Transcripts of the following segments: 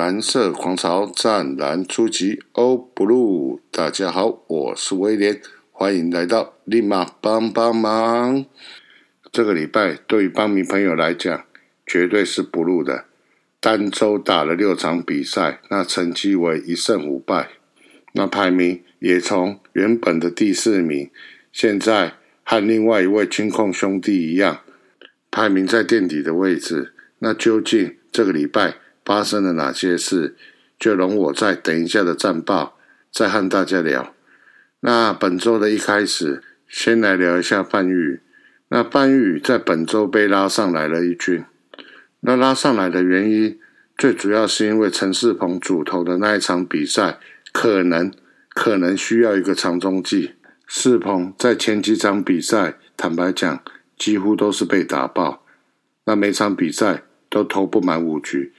蓝色狂潮湛蓝初级欧 blue，大家好，我是威廉，欢迎来到立马帮帮忙。这个礼拜对于帮迷朋友来讲，绝对是 blue 的。单周打了六场比赛，那成绩为一胜五败，那排名也从原本的第四名，现在和另外一位金控兄弟一样，排名在垫底的位置。那究竟这个礼拜？发生了哪些事？就容我在等一下的战报再和大家聊。那本周的一开始，先来聊一下范宇。那范宇在本周被拉上来了一军。那拉上来的原因，最主要是因为陈世鹏主投的那一场比赛，可能可能需要一个长中计。世鹏在前几场比赛，坦白讲，几乎都是被打爆。那每场比赛都投不满五局。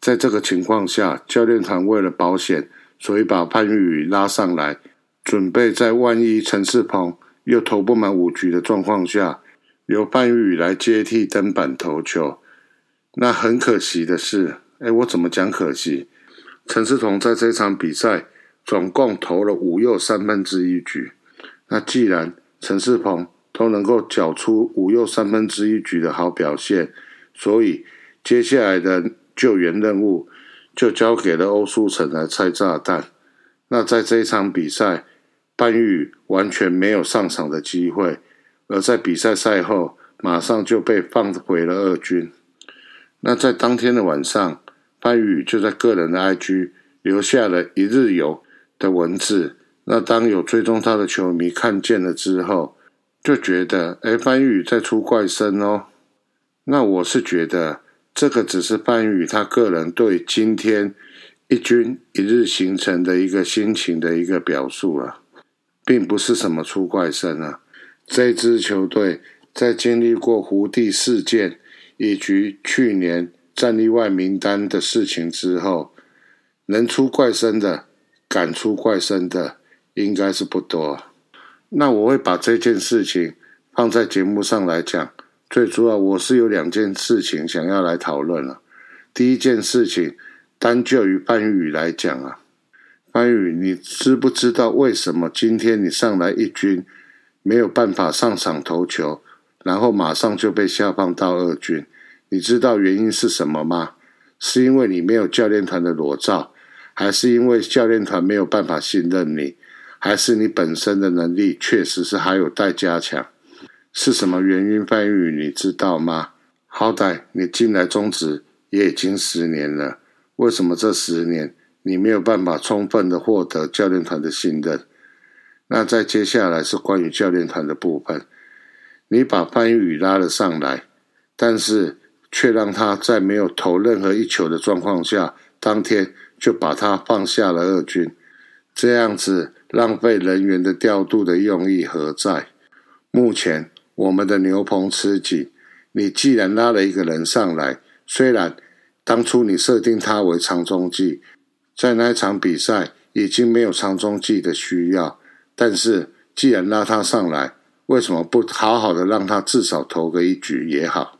在这个情况下，教练团为了保险，所以把潘玉宇拉上来，准备在万一陈世鹏又投不满五局的状况下，由潘玉宇来接替登板投球。那很可惜的是，哎，我怎么讲可惜？陈世鹏在这场比赛总共投了五又三分之一局。那既然陈世鹏都能够缴出五又三分之一局的好表现，所以接下来的。救援任务就交给了欧书成来拆炸弹。那在这一场比赛，班宇完全没有上场的机会，而在比赛赛后马上就被放回了二军。那在当天的晚上，班宇就在个人的 IG 留下了一日游的文字。那当有追踪他的球迷看见了之后，就觉得哎，班宇在出怪声哦。那我是觉得。这个只是范宇他个人对今天一军一日行程的一个心情的一个表述了，并不是什么出怪声啊。这支球队在经历过胡地事件以及去年战力外名单的事情之后，能出怪声的、敢出怪声的，应该是不多。那我会把这件事情放在节目上来讲。最主要，我是有两件事情想要来讨论了。第一件事情，单就于范宇来讲啊，范宇，你知不知道为什么今天你上来一军没有办法上场投球，然后马上就被下放到二军？你知道原因是什么吗？是因为你没有教练团的裸照，还是因为教练团没有办法信任你，还是你本身的能力确实是还有待加强？是什么原因？范宇，你知道吗？好歹你进来中职也已经十年了，为什么这十年你没有办法充分的获得教练团的信任？那在接下来是关于教练团的部分，你把范宇拉了上来，但是却让他在没有投任何一球的状况下，当天就把他放下了二军，这样子浪费人员的调度的用意何在？目前。我们的牛棚吃紧，你既然拉了一个人上来，虽然当初你设定他为长中计，在那一场比赛已经没有长中计的需要，但是既然拉他上来，为什么不好好的让他至少投个一局也好？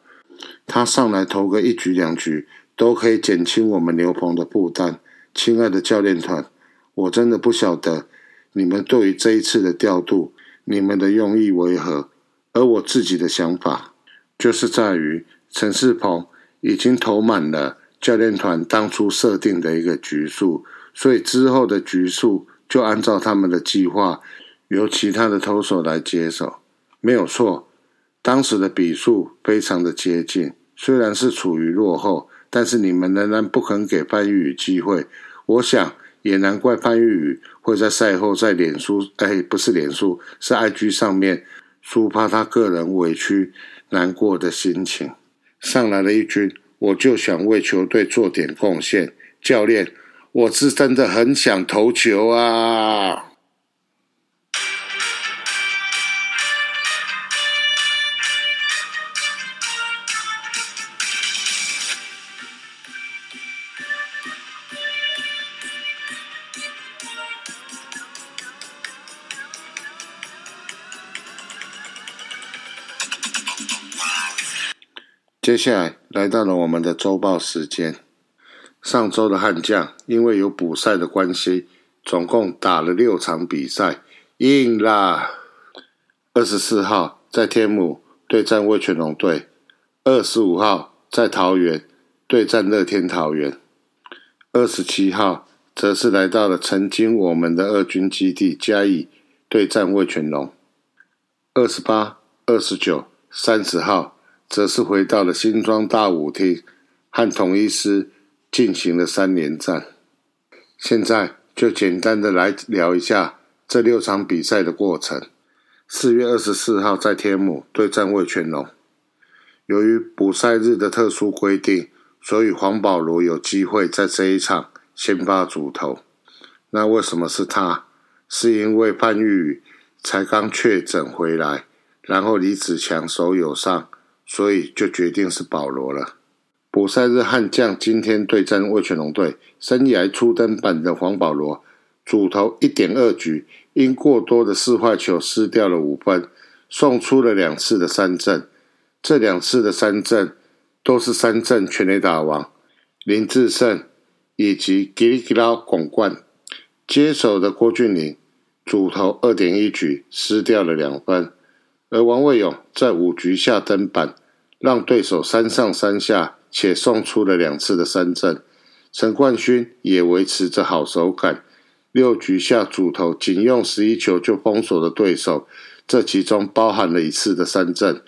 他上来投个一局两局，都可以减轻我们牛棚的负担。亲爱的教练团，我真的不晓得你们对于这一次的调度，你们的用意为何？而我自己的想法，就是在于陈世鹏已经投满了教练团当初设定的一个局数，所以之后的局数就按照他们的计划，由其他的投手来接手，没有错。当时的比数非常的接近，虽然是处于落后，但是你们仍然不肯给范玉宇机会。我想也难怪范玉宇会在赛后在脸书，哎，不是脸书，是 IG 上面。抒发他个人委屈、难过的心情。上来了一军，我就想为球队做点贡献。教练，我是真的很想投球啊！接下来来到了我们的周报时间。上周的悍将因为有补赛的关系，总共打了六场比赛，赢啦！二十四号在天母对战味全龙队，二十五号在桃园对战乐天桃园，二十七号则是来到了曾经我们的二军基地嘉义对战味全龙，二十八、二十九、三十号则是回到了新庄大舞厅和同一师。进行了三连战，现在就简单的来聊一下这六场比赛的过程。四月二十四号在天母对战味全龙，由于补赛日的特殊规定，所以黄保罗有机会在这一场先发主投。那为什么是他？是因为潘玉宇才刚确诊回来，然后李子强手有伤，所以就决定是保罗了。补赛日悍将今天对战魏全龙队，生涯初登板的黄保罗，主投一点二局，因过多的四坏球失掉了五分，送出了两次的三振，这两次的三振都是三振全垒打王林志胜以及吉里吉拉广冠接手的郭俊麟，主投二点一局失掉了两分，而王卫勇在五局下登板，让对手三上三下。且送出了两次的三振，陈冠勋也维持着好手感，六局下主投仅用十一球就封锁了对手，这其中包含了一次的三振。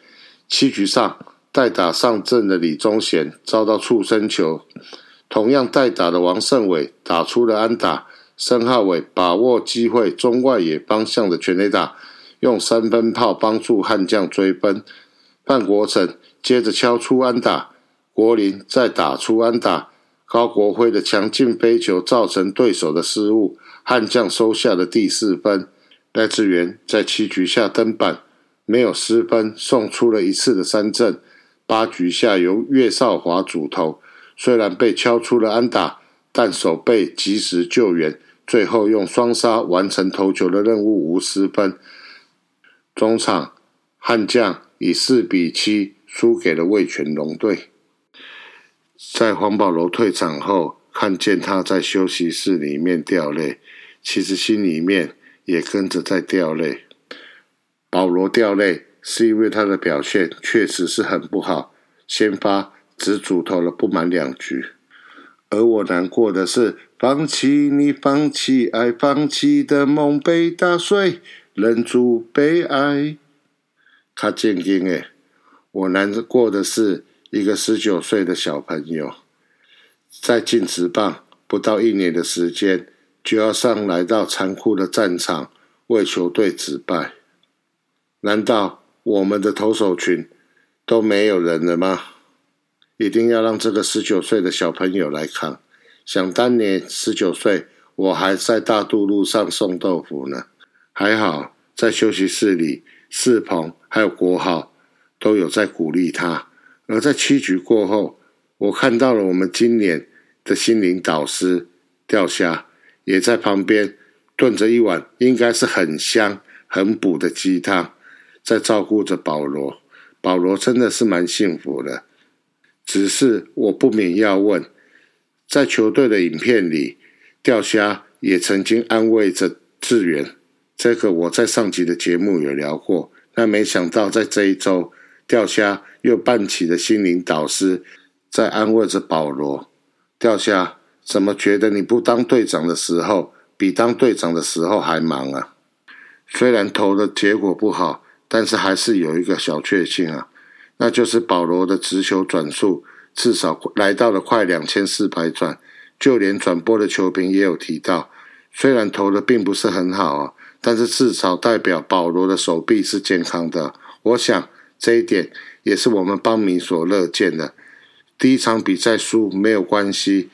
七局上代打上阵的李宗贤遭到触身球，同样代打的王胜伟打出了安打，申浩伟把握机会中外野方向的全垒打，用三分炮帮助悍将追分。范国成接着敲出安打。国林再打出安打，高国辉的强劲飞球造成对手的失误，悍将收下的第四分。赖志源在七局下登板，没有失分，送出了一次的三振。八局下由岳少华主投，虽然被敲出了安打，但手背及时救援，最后用双杀完成投球的任务，无失分。中场悍将以四比七输给了魏全龙队。在黄保罗退场后，看见他在休息室里面掉泪，其实心里面也跟着在掉泪。保罗掉泪是因为他的表现确实是很不好，先发只主投了不满两局。而我难过的是，放弃你放弃爱放弃的梦被打碎，忍住悲哀。他渐渐诶，我难过的是。一个十九岁的小朋友，在进职棒不到一年的时间，就要上来到残酷的战场为球队止败。难道我们的投手群都没有人了吗？一定要让这个十九岁的小朋友来扛？想当年十九岁，我还在大渡路上送豆腐呢。还好在休息室里，世鹏还有国豪都有在鼓励他。而在七局过后，我看到了我们今年的心灵导师钓虾，也在旁边炖着一碗应该是很香很补的鸡汤，在照顾着保罗。保罗真的是蛮幸福的。只是我不免要问，在球队的影片里，钓虾也曾经安慰着志远。这个我在上集的节目有聊过，但没想到在这一周。钓虾又扮起了心灵导师，在安慰着保罗。钓虾怎么觉得你不当队长的时候，比当队长的时候还忙啊？虽然投的结果不好，但是还是有一个小确幸啊，那就是保罗的直球转速至少来到了快两千四百转。就连转播的球评也有提到，虽然投的并不是很好啊，但是至少代表保罗的手臂是健康的。我想。这一点也是我们邦迷所乐见的。第一场比赛输没有关系，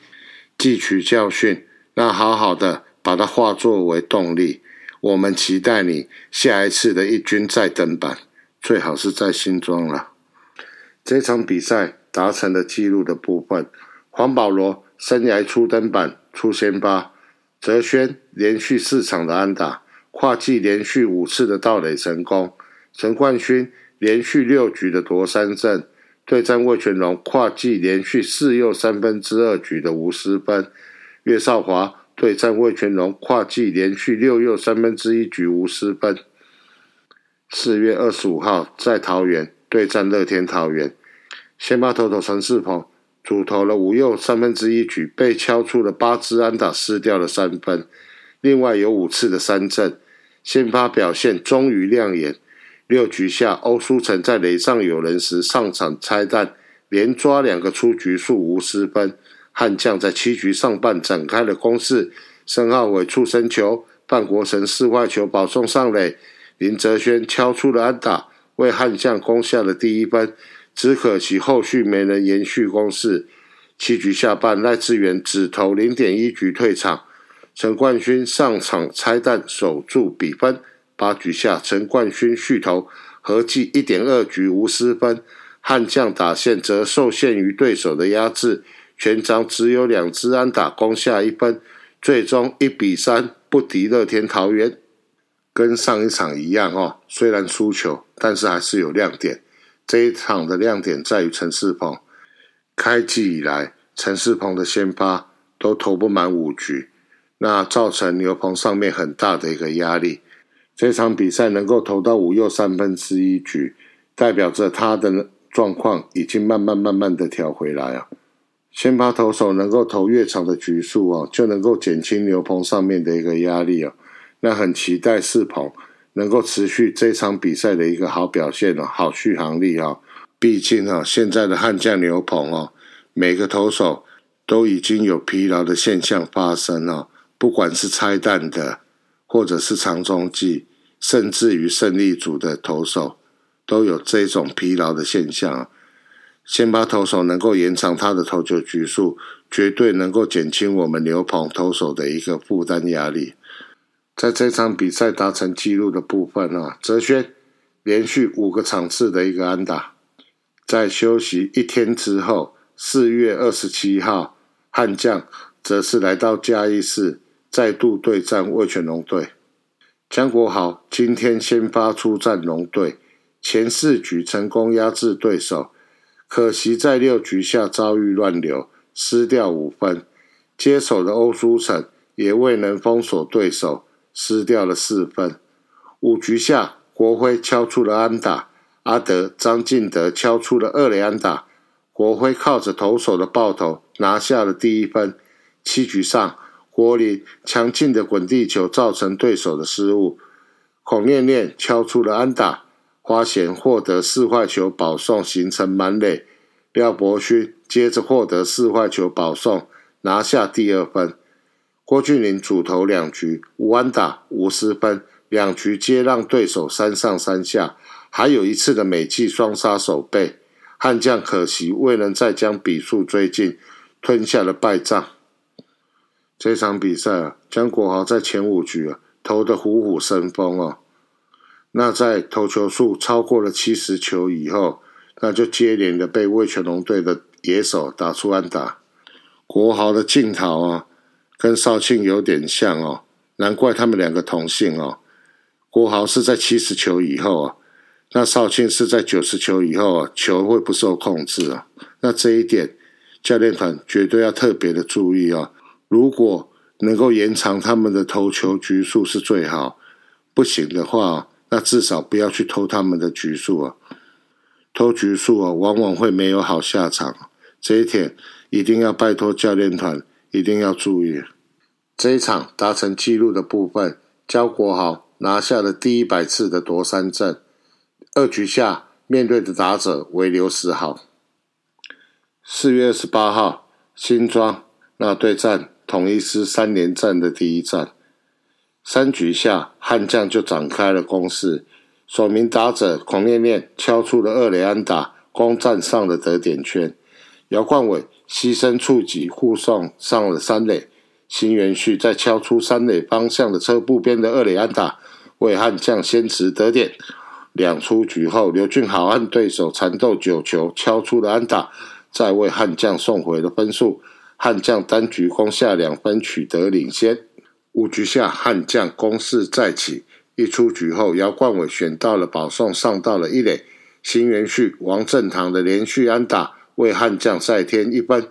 汲取教训，那好好的把它化作为动力。我们期待你下一次的一军再登板，最好是在新庄了。这场比赛达成了纪录的部分，黄保罗生涯初登板出先发，泽轩连续四场的安打，跨季连续五次的盗垒成功，陈冠勋。连续六局的夺三振，对战魏全龙跨季连续四又三分之二局的无失分。岳少华对战魏全龙跨季连续六又三分之一局无失分。四月二十五号在桃园对战乐天桃园，先发投手陈世鹏主投了五又三分之一局，被敲出了八支安打，失掉了三分。另外有五次的三振，先发表现终于亮眼。六局下，欧书成在垒上有人时上场拆弹，连抓两个出局数无失分。悍将在七局上半展开了攻势，申浩伟触身球，范国成四坏球保送上垒，林哲轩敲出了安打，为悍将攻下了第一分。只可惜后续没能延续攻势。七局下半，赖志远只投零点一局退场，陈冠勋上场拆弹守住比分。八局下，陈冠勋续投，合计一点二局无失分。悍将打线则受限于对手的压制。全场只有两支安打，攻下一分，最终一比三不敌乐天桃园。跟上一场一样哦，虽然输球，但是还是有亮点。这一场的亮点在于陈世鹏，开季以来陈世鹏的先发都投不满五局，那造成牛棚上面很大的一个压力。这场比赛能够投到五又三分之一局，代表着他的状况已经慢慢慢慢的调回来啊。先发投手能够投越长的局数啊，就能够减轻牛棚上面的一个压力啊。那很期待世鹏能够持续这场比赛的一个好表现哦，好续航力啊。毕竟啊，现在的悍将牛棚哦，每个投手都已经有疲劳的现象发生哦。不管是拆弹的，或者是长中继，甚至于胜利组的投手，都有这种疲劳的现象。先发投手能够延长他的投球局数，绝对能够减轻我们牛棚投手的一个负担压力。在这场比赛达成纪录的部分啊，泽轩连续五个场次的一个安打。在休息一天之后，四月二十七号，悍将则是来到嘉义市，再度对战味全龙队。江国豪今天先发出战龙队，前四局成功压制对手。可惜在六局下遭遇乱流，失掉五分。接手的欧书成也未能封锁对手，失掉了四分。五局下，国辉敲出了安打，阿德、张进德敲出了二垒安打。国辉靠着投手的爆头拿下了第一分。七局上，国林强劲的滚地球造成对手的失误，孔念念敲出了安打。花贤获得四坏球保送，形成满垒。廖伯勋接着获得四坏球保送，拿下第二分。郭俊麟主投两局，五安打五失分，两局皆让对手三上三下，还有一次的美记双杀守备。悍将可惜未能再将比数追进，吞下了败仗。这场比赛啊，江国豪在前五局啊投的虎虎生风哦。那在投球数超过了七十球以后，那就接连的被魏全龙队的野手打出安打。国豪的镜头啊，跟少庆有点像哦，难怪他们两个同姓哦。国豪是在七十球以后啊，那少庆是在九十球以后啊，球会不受控制啊。那这一点教练团绝对要特别的注意啊。如果能够延长他们的投球局数是最好，不行的话。那至少不要去偷他们的局数啊！偷局数啊，往往会没有好下场。这一点一定要拜托教练团，一定要注意。这一场达成纪录的部分，焦国豪拿下了第一百次的夺三阵。二局下面对的打者为刘时豪。四月二十八号，新庄那对战统一师三连战的第一战。三局下，悍将就展开了攻势。首名打者孔念念敲出了二垒安打，攻占上了得点圈。姚冠伟牺牲触及护送上了三垒。新元旭再敲出三垒方向的车步边的二垒安打，为悍将先持得点。两出局后，刘俊豪和对手缠斗九球，敲出了安打，再为悍将送回了分数。悍将单局攻下两分，取得领先。五局下，悍将攻势再起。一出局后，姚冠伟选到了保送，上到了一垒。新元旭、王正堂的连续安打为悍将再添一分。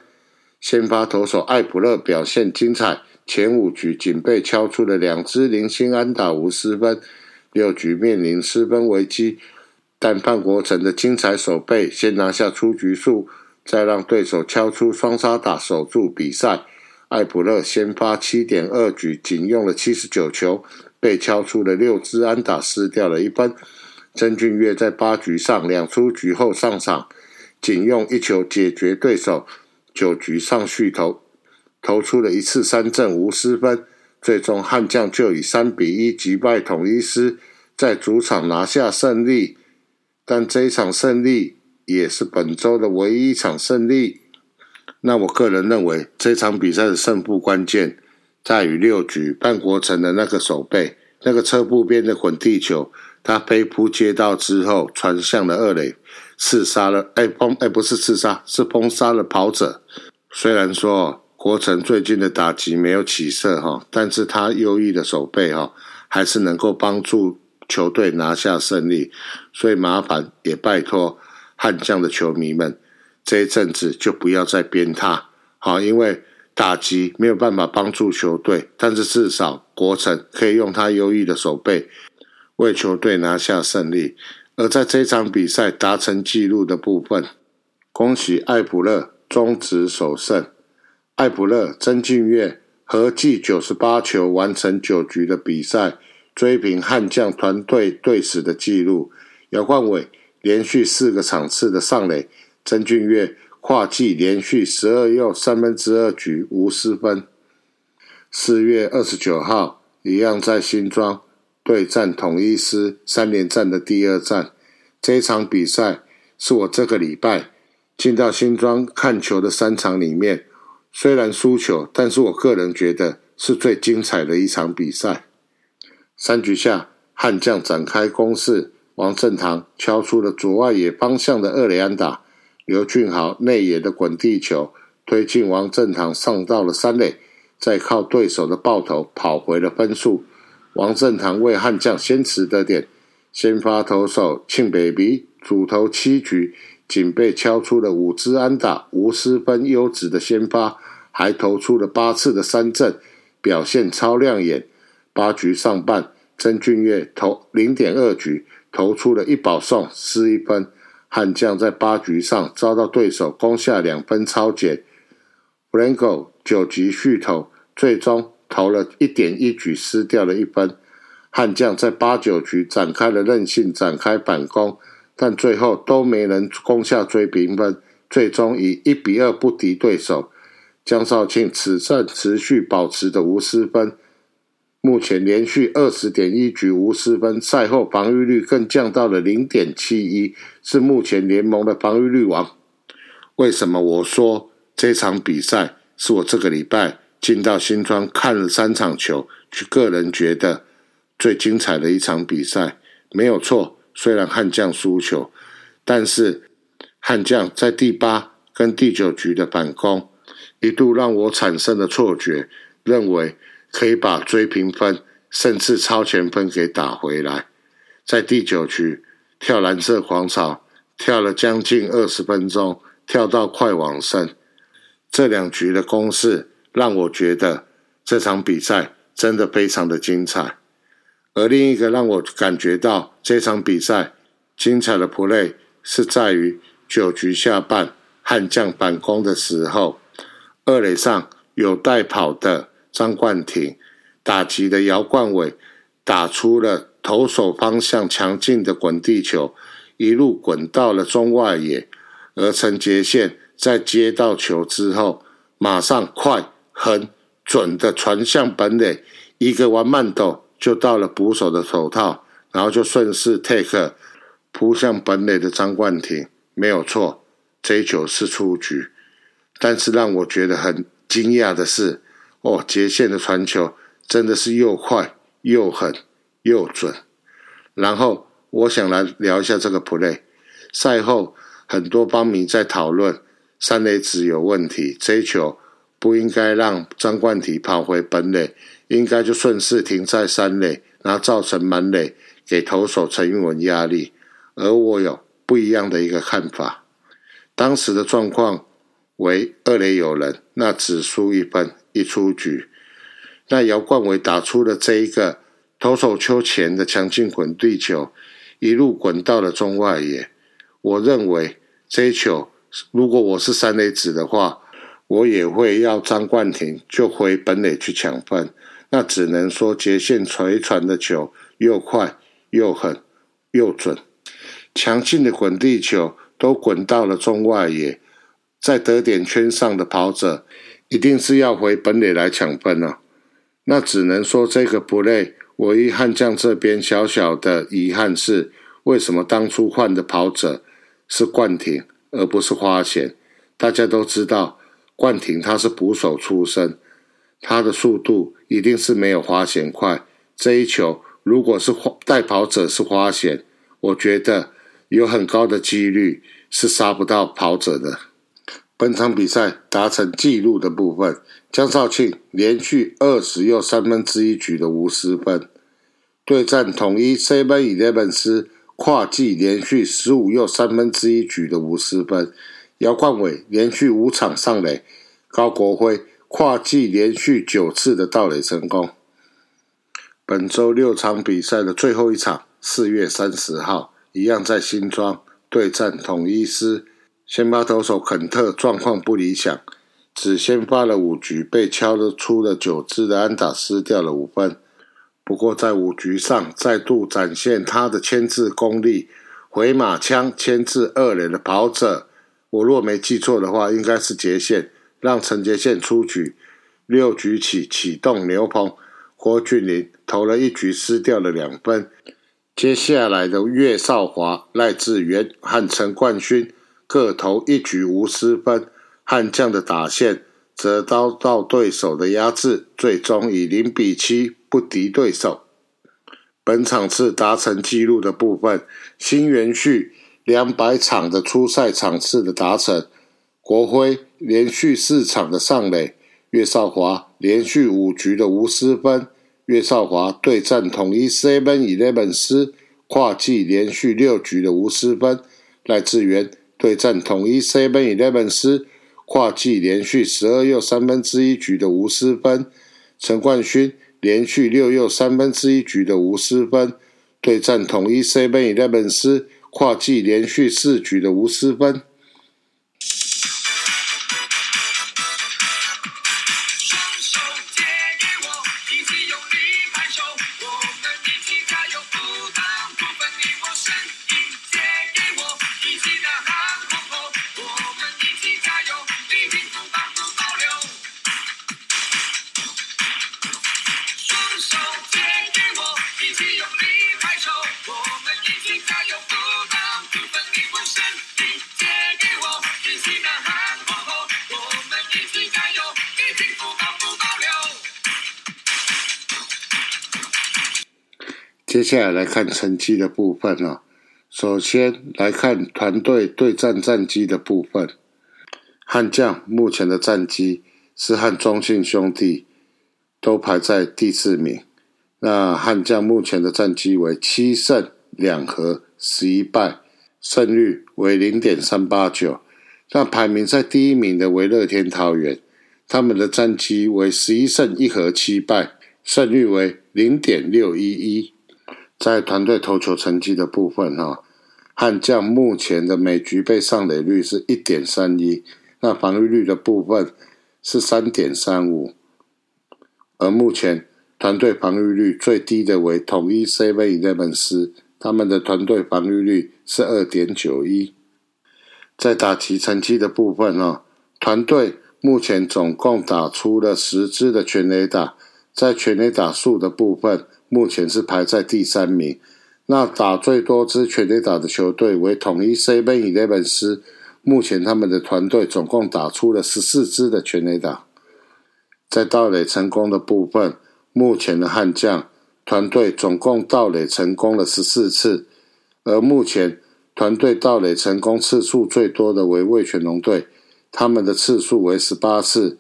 先发投手艾普勒表现精彩，前五局仅被敲出了两支零星安打无失分，六局面临失分危机，但范国成的精彩守备先拿下出局数，再让对手敲出双杀打守住比赛。艾普勒先发七点二局仅用了七十九球，被敲出了六支安打，失掉了一分。曾俊岳在八局上两出局后上场，仅用一球解决对手。九局上续投，投出了一次三振无失分，最终悍将就以三比一击败统一师，在主场拿下胜利。但这一场胜利也是本周的唯一一场胜利。那我个人认为，这场比赛的胜负关键在于六局半国城的那个手背，那个侧步边的滚地球，他飞扑接到之后传向了二垒。刺杀了，哎，崩，哎，不是刺杀，是崩杀了跑者。虽然说国城最近的打击没有起色哈，但是他优异的守备哈，还是能够帮助球队拿下胜利。所以麻烦也拜托悍将的球迷们，这一阵子就不要再鞭他，好，因为打击没有办法帮助球队，但是至少国城可以用他优异的手背为球队拿下胜利。而在这场比赛达成纪录的部分，恭喜艾普勒终止首胜。艾普勒、曾俊岳合计九十八球完成九局的比赛，追平悍将团队队史的纪录。姚冠伟连续四个场次的上垒，曾俊岳跨季连续十二又三分之二局无失分。四月二十九号，一样在新庄。对战统一师三连战的第二战，这场比赛是我这个礼拜进到新庄看球的三场里面，虽然输球，但是我个人觉得是最精彩的一场比赛。三局下，悍将展开攻势，王正堂敲出了左外野方向的二垒安打，刘俊豪内野的滚地球推进王正堂上到了三垒，再靠对手的爆头跑回了分数。王正堂为悍将先持得点，先发投手庆北鼻主投七局，仅被敲出了五支安打，无失分，优质的先发，还投出了八次的三振，表现超亮眼。八局上半，曾俊岳投零点二局，投出了一保送，失一分。悍将在八局上遭到对手攻下两分超减。b r a n c o 九局续投，最终。投了一点一局，失掉了一分。悍将在八九局展开了韧性，展开反攻，但最后都没能攻下追平分，最终以一比二不敌对手。江少庆此战持续保持着无失分，目前连续二十点一局无失分，赛后防御率更降到了零点七一，是目前联盟的防御率王。为什么我说这场比赛是我这个礼拜？进到新庄看了三场球，去个人觉得最精彩的一场比赛，没有错。虽然悍将输球，但是悍将在第八跟第九局的反攻，一度让我产生了错觉，认为可以把追平分甚至超前分给打回来。在第九局跳蓝色广场，跳了将近二十分钟，跳到快往胜。这两局的攻势。让我觉得这场比赛真的非常的精彩，而另一个让我感觉到这场比赛精彩的 play 是在于九局下半悍将反攻的时候，二垒上有带跑的张冠廷打击的姚冠伟打出了投手方向强劲的滚地球，一路滚到了中外野，而陈杰宪在接到球之后马上快。很准的传向本垒，一个弯慢斗就到了捕手的手套，然后就顺势 take 扑向本垒的张冠廷，没有错，这一球是出局。但是让我觉得很惊讶的是，哦，接线的传球真的是又快又狠又准。然后我想来聊一下这个 play。赛后很多邦迷在讨论三垒值有问题，这一球。不应该让张冠体跑回本垒，应该就顺势停在三垒，然后造成满垒，给投手陈玉文压力。而我有不一样的一个看法。当时的状况为二垒有人，那只输一分，一出局。那姚冠伟打出了这一个投手丘前的强劲滚地球，一路滚到了中外野。我认为这一球，如果我是三垒子的话，我也会要张冠廷就回本垒去抢分。那只能说截线垂传的球又快又狠又准，强劲的滚地球。都滚到了中外野，在得点圈上的跑者一定是要回本垒来抢分了。那只能说这个不累。唯一悍将这边小小的遗憾是，为什么当初换的跑者是冠廷而不是花钱？大家都知道，冠廷他是捕手出身，他的速度一定是没有花钱快。这一球如果是带跑者是花钱，我觉得。有很高的几率是杀不到跑者的。本场比赛达成纪录的部分，江少庆连续二十又三分之一局的无失分，对战统一 Seven Eleven 斯跨季连续十五又三分之一局的无失分，姚冠伟连续五场上垒，高国辉跨季连续九次的盗垒成功。本周六场比赛的最后一场，四月三十号。一样在新庄对战统一师，先发投手肯特状况不理想，只先发了五局，被敲了出了九支的安打，失掉了五分。不过在五局上再度展现他的牵制功力，回马枪牵制二垒的跑者，我若没记错的话，应该是杰线，让陈杰线出局。六局起启动牛棚，郭俊麟投了一局，失掉了两分。接下来的岳少华、赖志源和陈冠勋各投一局无失分，悍将的打线则遭到对手的压制，最终以零比七不敌对手。本场次达成纪录的部分，新元旭两百场的初赛场次的达成，国辉连续四场的上垒，岳少华连续五局的无失分。岳少华对战统一 Seven Eleven 师跨季连续六局的无失分；赖志源对战统一 Seven Eleven 师跨季连续十二又三分之一局的无失分；陈冠勋连续六又三分之一局的无失分，对战统一 Seven Eleven 师跨季连续四局的无失分。接下来来看成绩的部分啊。首先来看团队对战战绩的部分。悍将目前的战绩是和中信兄弟都排在第四名。那悍将目前的战绩为七胜两和十一败，胜率为零点三八九。那排名在第一名的为乐天桃园，他们的战绩为十一胜一和七败，胜率为零点六一一。在团队投球成绩的部分，哈，悍将目前的每局被上垒率是一点三一，那防御率的部分是三点三五，而目前团队防御率最低的为统一 Seven Eleven 斯，他们的团队防御率是二点九一。在打击成绩的部分，哈，团队目前总共打出了十支的全垒打，在全垒打数的部分。目前是排在第三名。那打最多支全垒打的球队为统一 Seven Eleven 斯，目前他们的团队总共打出了十四支的全垒打。在盗垒成功的部分，目前的悍将团队总共盗垒成功了十四次，而目前团队盗垒成功次数最多的为味全龙队，他们的次数为十八次。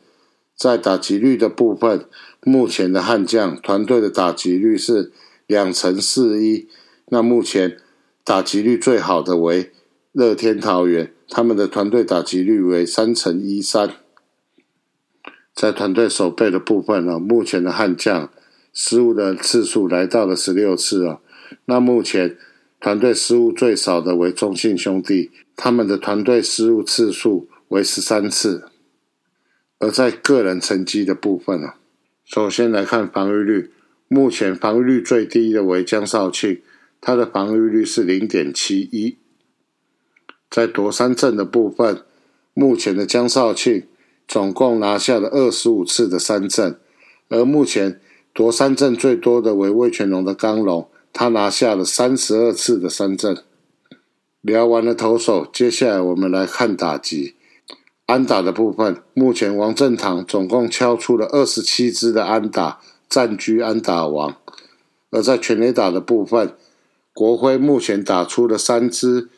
在打击率的部分，目前的悍将团队的打击率是两成四一。那目前打击率最好的为乐天桃园，他们的团队打击率为三成一三。在团队守备的部分呢，目前的悍将失误的次数来到了十六次啊。那目前团队失误最少的为中信兄弟，他们的团队失误次数为十三次。而在个人成绩的部分呢，首先来看防御率，目前防御率最低的为江少庆，他的防御率是零点七一。在夺三阵的部分，目前的江少庆。总共拿下了二十五次的三振，而目前夺三振最多的为魏全龙的刚龙，他拿下了三十二次的三振。聊完了投手，接下来我们来看打击。安打的部分，目前王振堂总共敲出了二十七支的安打，占据安打王。而在全垒打的部分，国辉目前打出了三支，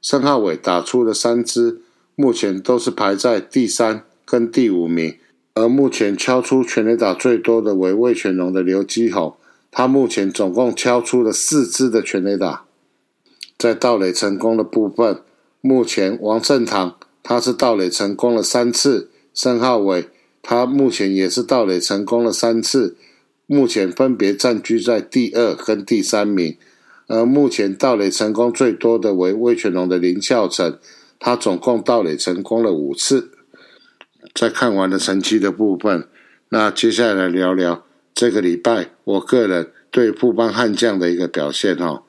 申浩伟打出了三支，目前都是排在第三。跟第五名，而目前敲出全垒打最多的为魏全龙的刘基宏，他目前总共敲出了四支的全垒打。在盗垒成功的部分，目前王振堂他是盗垒成功了三次，申浩伟他目前也是盗垒成功了三次，目前分别占据在第二跟第三名。而目前盗垒成功最多的为魏全龙的林孝成，他总共盗垒成功了五次。在看完了成绩的部分，那接下来聊聊这个礼拜我个人对富邦悍将的一个表现哦。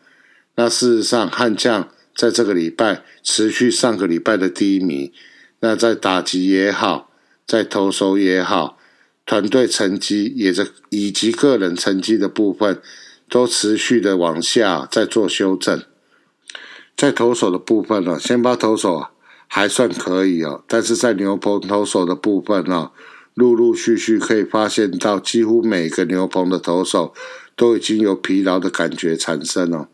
那事实上，悍将在这个礼拜持续上个礼拜的低迷。那在打击也好，在投手也好，团队成绩也是以及个人成绩的部分，都持续的往下在做修正。在投手的部分呢，先发投手。还算可以哦，但是在牛棚投手的部分哦，陆陆续续可以发现到，几乎每个牛棚的投手都已经有疲劳的感觉产生了。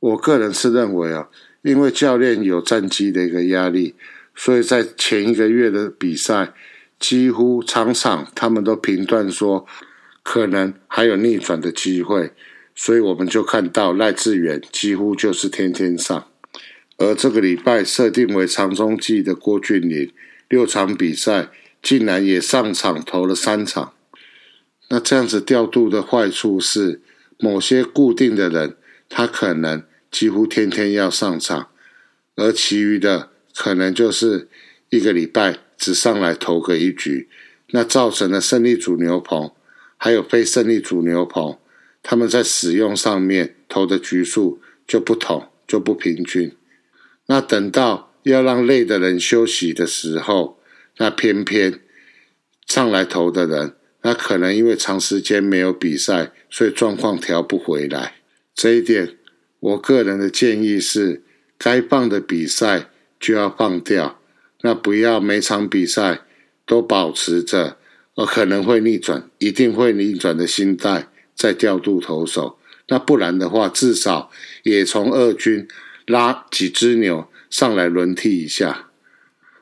我个人是认为啊，因为教练有战绩的一个压力，所以在前一个月的比赛，几乎场场他们都评断说，可能还有逆转的机会，所以我们就看到赖志远几乎就是天天上。而这个礼拜设定为长中季的郭俊麟，六场比赛竟然也上场投了三场。那这样子调度的坏处是，某些固定的人他可能几乎天天要上场，而其余的可能就是一个礼拜只上来投个一局。那造成了胜利组牛棚还有非胜利组牛棚，他们在使用上面投的局数就不同，就不平均。那等到要让累的人休息的时候，那偏偏上来投的人，那可能因为长时间没有比赛，所以状况调不回来。这一点，我个人的建议是，该放的比赛就要放掉，那不要每场比赛都保持着，呃，可能会逆转，一定会逆转的心态在调度投手。那不然的话，至少也从二军。拉几只牛上来轮替一下，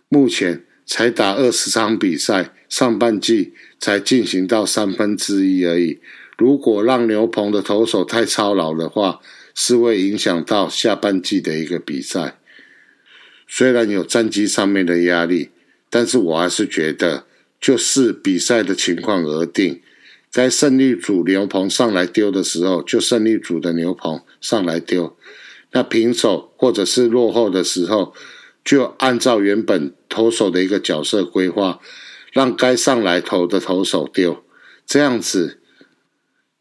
目前才打二十场比赛，上半季才进行到三分之一而已。如果让牛棚的投手太操劳的话，是会影响到下半季的一个比赛。虽然有战绩上面的压力，但是我还是觉得，就视比赛的情况而定。该胜利组牛棚上来丢的时候，就胜利组的牛棚上来丢。那平手或者是落后的时候，就按照原本投手的一个角色规划，让该上来投的投手丢，这样子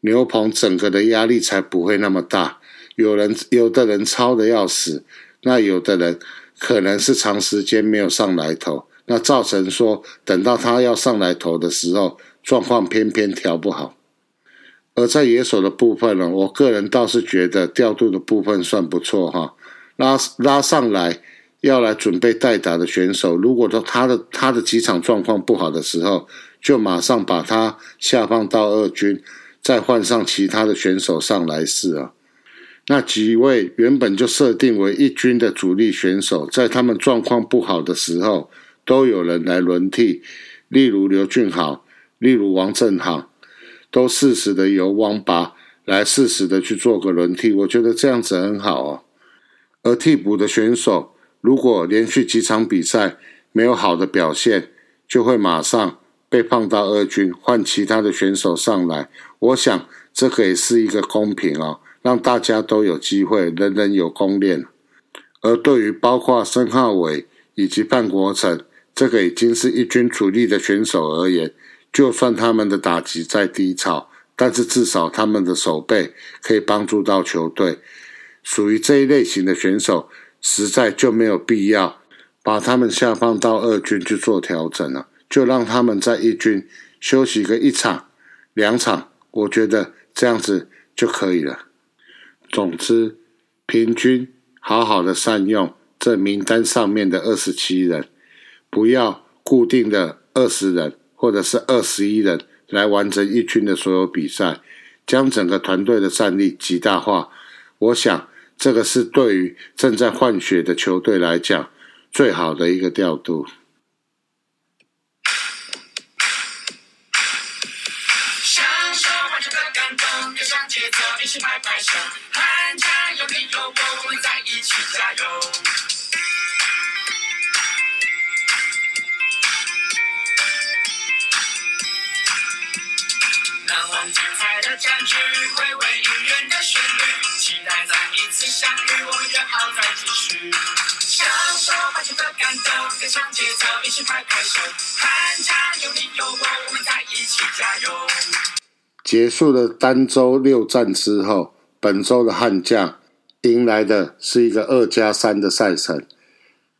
牛棚整个的压力才不会那么大。有人有的人超的要死，那有的人可能是长时间没有上来投，那造成说等到他要上来投的时候，状况偏偏调不好。而在野手的部分呢，我个人倒是觉得调度的部分算不错哈，拉拉上来要来准备代打的选手，如果说他的他的几场状况不好的时候，就马上把他下放到二军，再换上其他的选手上来试啊。那几位原本就设定为一军的主力选手，在他们状况不好的时候，都有人来轮替，例如刘俊豪，例如王振豪。都适时的由汪八来适时的去做个轮替，我觉得这样子很好哦。而替补的选手如果连续几场比赛没有好的表现，就会马上被放到二军，换其他的选手上来。我想这个也是一个公平哦，让大家都有机会，人人有功练。而对于包括申浩伟以及范国成，这个已经是一军主力的选手而言，就算他们的打击再低潮，但是至少他们的手背可以帮助到球队。属于这一类型的选手，实在就没有必要把他们下放到二军去做调整了，就让他们在一军休息个一场、两场，我觉得这样子就可以了。总之，平均好好的善用这名单上面的二十七人，不要固定的二十人或者是二十一人来完成一军的所有比赛，将整个团队的战力极大化。我想。这个是对于正在换血的球队来讲最好的一个调度。再一次相遇，我们约好再继续。享受拍球的感动，跟上节奏，一起拍拍手，喊加油！你有我，我们在一起加油。结束了单周六战之后，本周的悍将迎来的是一个二加三的赛程。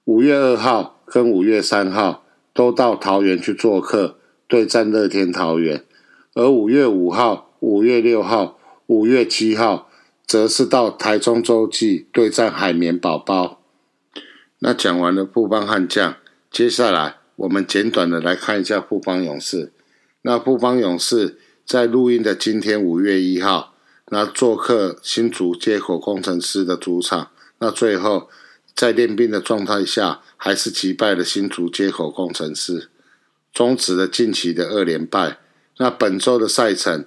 五月二号跟五月三号都到桃园去做客对战乐天桃园，而五月五号、五月六号、五月七号。则是到台中洲际对战海绵宝宝。那讲完了富邦悍将，接下来我们简短的来看一下富邦勇士。那富邦勇士在录音的今天五月一号，那做客新竹接口工程师的主场，那最后在练兵的状态下，还是击败了新竹接口工程师，终止了近期的二连败。那本周的赛程。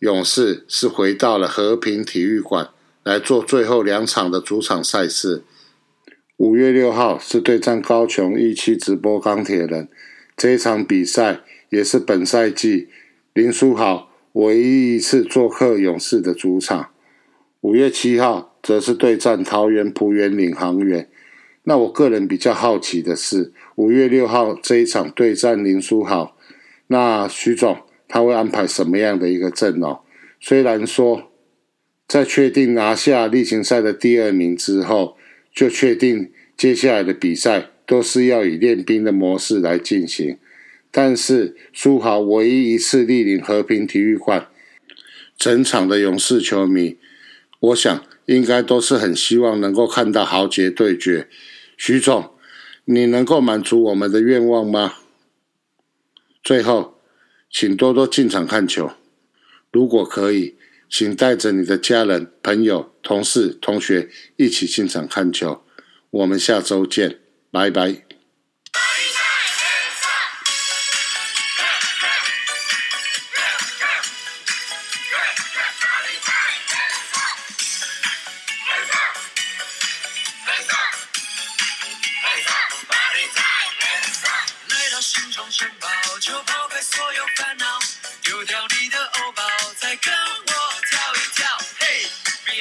勇士是回到了和平体育馆来做最后两场的主场赛事。五月六号是对战高雄一期直播钢铁人，这一场比赛也是本赛季林书豪唯一一次做客勇士的主场。五月七号则是对战桃园浦园领航员。那我个人比较好奇的是，五月六号这一场对战林书豪，那徐总。他会安排什么样的一个阵容？虽然说在确定拿下例行赛的第二名之后，就确定接下来的比赛都是要以练兵的模式来进行，但是苏豪唯一一次莅临和平体育馆，整场的勇士球迷，我想应该都是很希望能够看到豪杰对决。徐总，你能够满足我们的愿望吗？最后。请多多进场看球，如果可以，请带着你的家人、朋友、同事、同学一起进场看球。我们下周见，拜拜。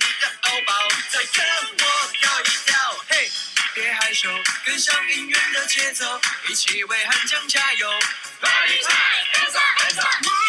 你的欧包，再跟我跳一跳。嘿，别害羞，跟上音乐的节奏，一起为汉江加油。Party time，hands up，hands up。